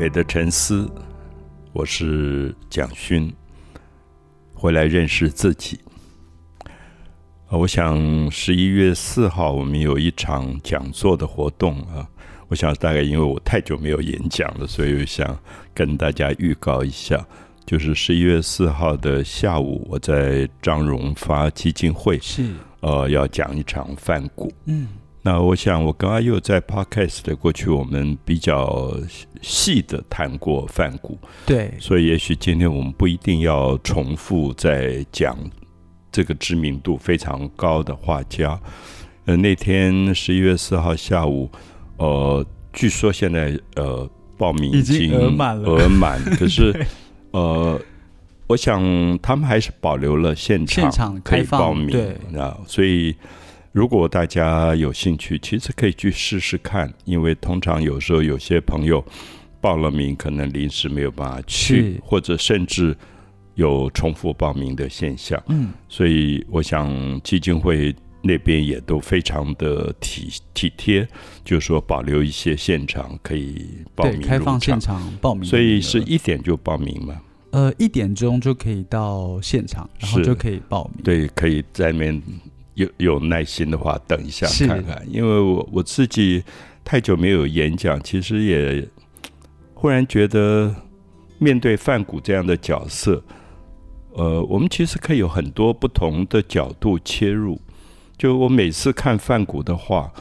美的沉思，我是蒋勋，回来认识自己。啊，我想十一月四号我们有一场讲座的活动啊，我想大概因为我太久没有演讲了，所以想跟大家预告一下，就是十一月四号的下午，我在张荣发基金会是呃要讲一场饭股。嗯，那我想，我刚刚又在 Podcast 的过去，我们比较细的谈过梵谷，对，所以也许今天我们不一定要重复再讲这个知名度非常高的画家。呃，那天十一月四号下午，呃，据说现在呃报名已经额满了额满，可是 呃，我想他们还是保留了现场现场可以报名对啊，所以。如果大家有兴趣，其实可以去试试看，因为通常有时候有些朋友报了名，可能临时没有办法去，或者甚至有重复报名的现象。嗯，所以我想基金会那边也都非常的体体贴，就是说保留一些现场可以报对，名现场报名所以是一点就报名嘛？呃一点钟就可以到现场，然后就可以报名。对，可以在那边有有耐心的话，等一下看看。因为我我自己太久没有演讲，其实也忽然觉得面对范谷这样的角色，呃，我们其实可以有很多不同的角度切入。就我每次看范谷的话，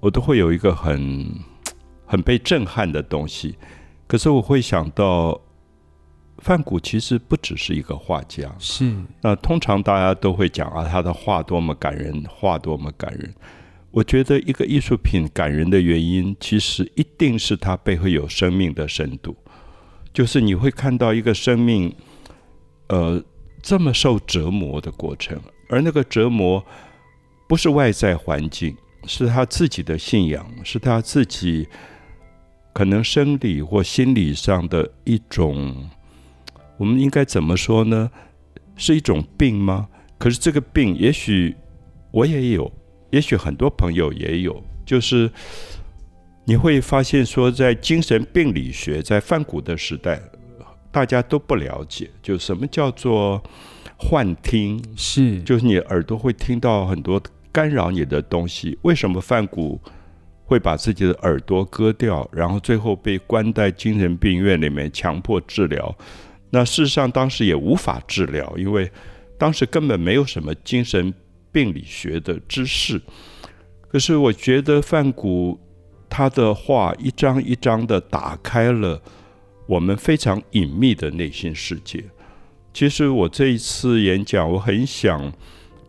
我都会有一个很很被震撼的东西。可是我会想到，范谷其实不只是一个画家，是那通常大家都会讲啊，他的画多么感人，画多么感人。我觉得一个艺术品感人的原因，其实一定是它背后有生命的深度，就是你会看到一个生命，呃，这么受折磨的过程，而那个折磨不是外在环境，是他自己的信仰，是他自己可能生理或心理上的一种。我们应该怎么说呢？是一种病吗？可是这个病，也许我也有，也许很多朋友也有，就是你会发现说，在精神病理学，在梵谷的时代，大家都不了解，就什么叫做幻听，是，就是你耳朵会听到很多干扰你的东西。为什么梵谷会把自己的耳朵割掉，然后最后被关在精神病院里面强迫治疗？那事实上当时也无法治疗，因为当时根本没有什么精神病理学的知识。可是我觉得范谷他的话一张一张的打开了我们非常隐秘的内心世界。其实我这一次演讲，我很想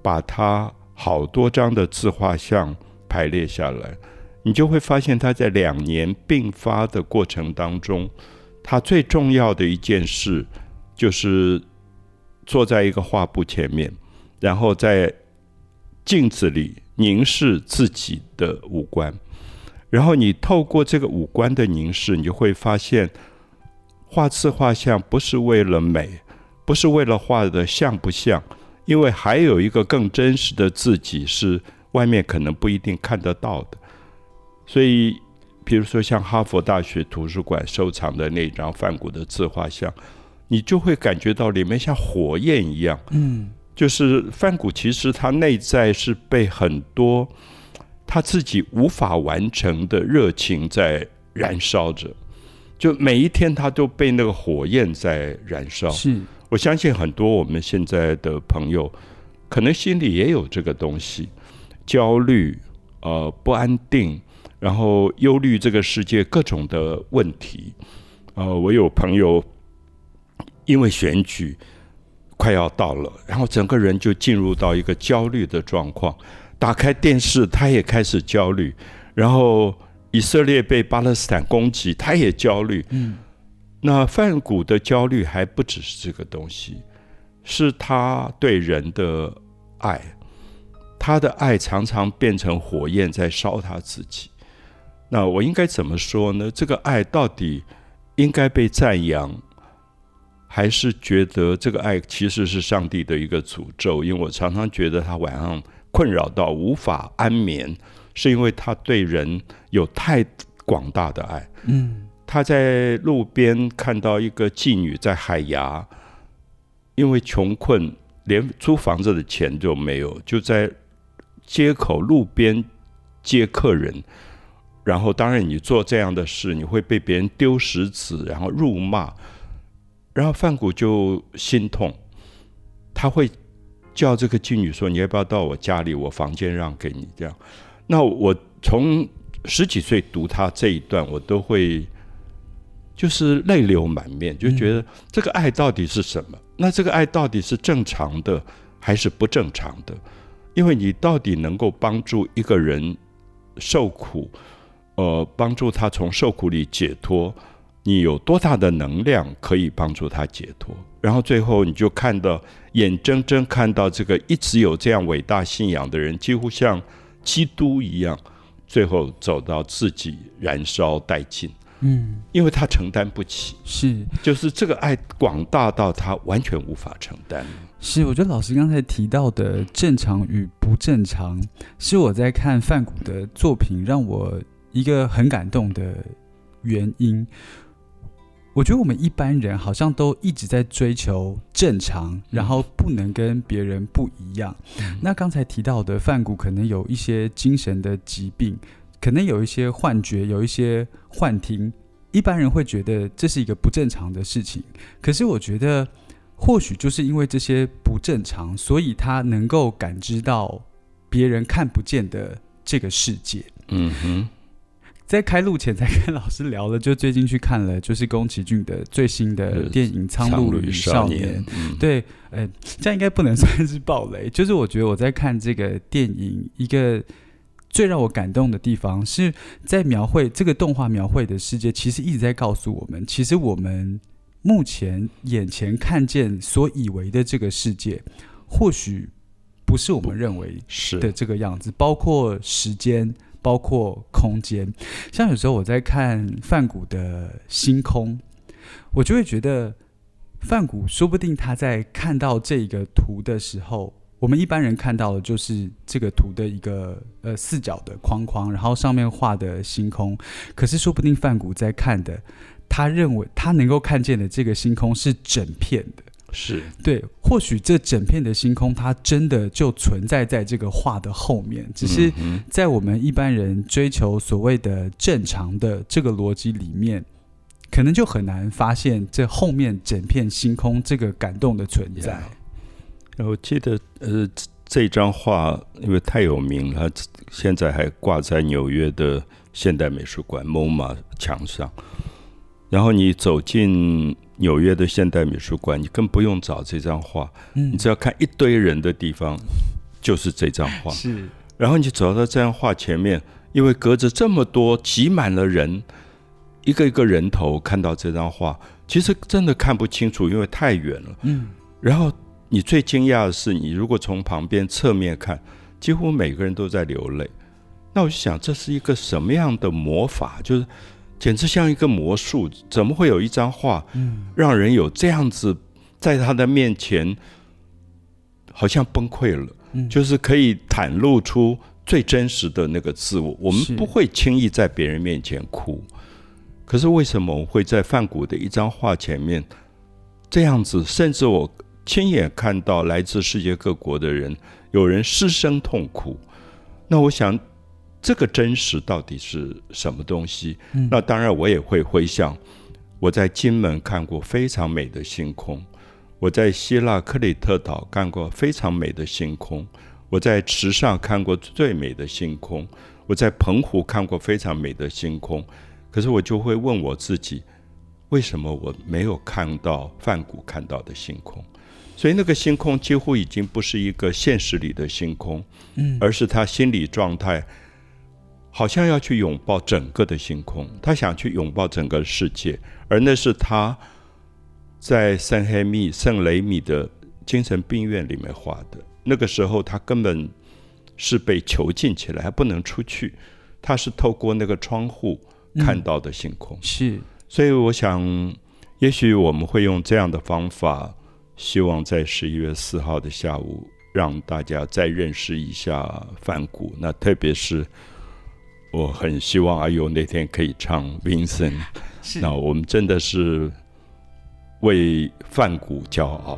把他好多张的自画像排列下来，你就会发现他在两年病发的过程当中，他最重要的一件事就是坐在一个画布前面，然后在镜子里凝视自己的五官，然后你透过这个五官的凝视，你就会发现，画自画像不是为了美，不是为了画的像不像，因为还有一个更真实的自己是外面可能不一定看得到的。所以，比如说像哈佛大学图书馆收藏的那张梵谷的自画像，你就会感觉到里面像火焰一样。嗯，就是梵谷其实他内在是被很多他自己无法完成的热情在燃烧着，就每一天他都被那个火焰在燃烧。是，我相信很多我们现在的朋友，可能心里也有这个东西，焦虑、呃不安定，然后忧虑这个世界各种的问题。呃，我有朋友因为选举快要到了，然后整个人就进入到一个焦虑的状况。打开电视，他也开始焦虑，然后以色列被巴勒斯坦攻击，他也焦虑。嗯，那梵谷的焦虑还不只是这个东西，是他对人的爱，他的爱常常变成火焰在烧他自己。那我应该怎么说呢？这个爱到底应该被赞扬，还是觉得这个爱其实是上帝的一个诅咒？因为我常常觉得他晚上困扰到无法安眠，是因为他对人有太广大的爱。嗯，他在路边看到一个妓女在海牙，因为穷困，连租房子的钱都没有，就在街口路边接客人。然后，当然你做这样的事，你会被别人丢石子，然后辱骂。然后范谷就心痛，他会叫这个妓女说：“你要不要到我家里？我房间让给你。”这样，那我从十几岁读他这一段，我都会就是泪流满面，就觉得这个爱到底是什么？那这个爱到底是正常的还是不正常的？因为你到底能够帮助一个人受苦，呃，帮助他从受苦里解脱。你有多大的能量可以帮助他解脱？然后最后你就看到，眼睁睁看到这个一直有这样伟大信仰的人，几乎像基督一样，最后走到自己燃烧殆尽。嗯，因为他承担不起，是，就是这个爱广大到他完全无法承担。是，我觉得老师刚才提到的正常与不正常，是我在看范谷的作品让我一个很感动的原因。我觉得我们一般人好像都一直在追求正常，然后不能跟别人不一样。那刚才提到的范谷可能有一些精神的疾病，可能有一些幻觉，有一些幻听。一般人会觉得这是一个不正常的事情。可是我觉得，或许就是因为这些不正常，所以他能够感知到别人看不见的这个世界。嗯哼。在开录前才跟老师聊了，就最近去看了，就是宫崎骏的最新的电影《苍鹭与少年》。对，呃，这样应该不能算是暴雷。就是我觉得我在看这个电影，一个最让我感动的地方，是在描绘这个动画描绘的世界，其实一直在告诉我们，其实我们目前眼前看见所以为的这个世界，或许不是我们认为是的这个样子，包括时间。包括空间，像有时候我在看范谷的星空，我就会觉得范谷说不定他在看到这个图的时候，我们一般人看到的就是这个图的一个呃四角的框框，然后上面画的星空。可是说不定范谷在看的，他认为他能够看见的这个星空是整片的。是对，或许这整片的星空，它真的就存在在这个画的后面，只是在我们一般人追求所谓的正常的这个逻辑里面，可能就很难发现这后面整片星空这个感动的存在。我记得，呃，这张画因为太有名了，现在还挂在纽约的现代美术馆 MoMA 墙上。然后你走进。纽约的现代美术馆，你更不用找这张画，你只要看一堆人的地方，就是这张画。是，然后你走到这张画前面，因为隔着这么多挤满了人，一个一个人头看到这张画，其实真的看不清楚，因为太远了。嗯。然后你最惊讶的是，你如果从旁边侧面看，几乎每个人都在流泪。那我就想，这是一个什么样的魔法？就是。简直像一个魔术，怎么会有一张画，让人有这样子在他的面前，好像崩溃了，就是可以袒露出最真实的那个自我。我们不会轻易在别人面前哭，可是为什么我会在梵谷的一张画前面这样子？甚至我亲眼看到来自世界各国的人，有人失声痛哭。那我想。这个真实到底是什么东西？那当然，我也会回想我在金门看过非常美的星空，我在希腊克里特岛看过非常美的星空，我在池上看过最美的星空，我在澎湖看过非常美的星空。可是我就会问我自己，为什么我没有看到梵谷看到的星空？所以那个星空几乎已经不是一个现实里的星空，嗯，而是他心理状态。好像要去拥抱整个的星空，他想去拥抱整个世界，而那是他在圣黑米、圣雷米的精神病院里面画的。那个时候，他根本是被囚禁起来，还不能出去。他是透过那个窗户看到的星空。是，所以我想，也许我们会用这样的方法，希望在十一月四号的下午，让大家再认识一下梵谷。那特别是。我很希望阿尤那天可以唱 Vincent，是那我们真的是为范谷骄傲。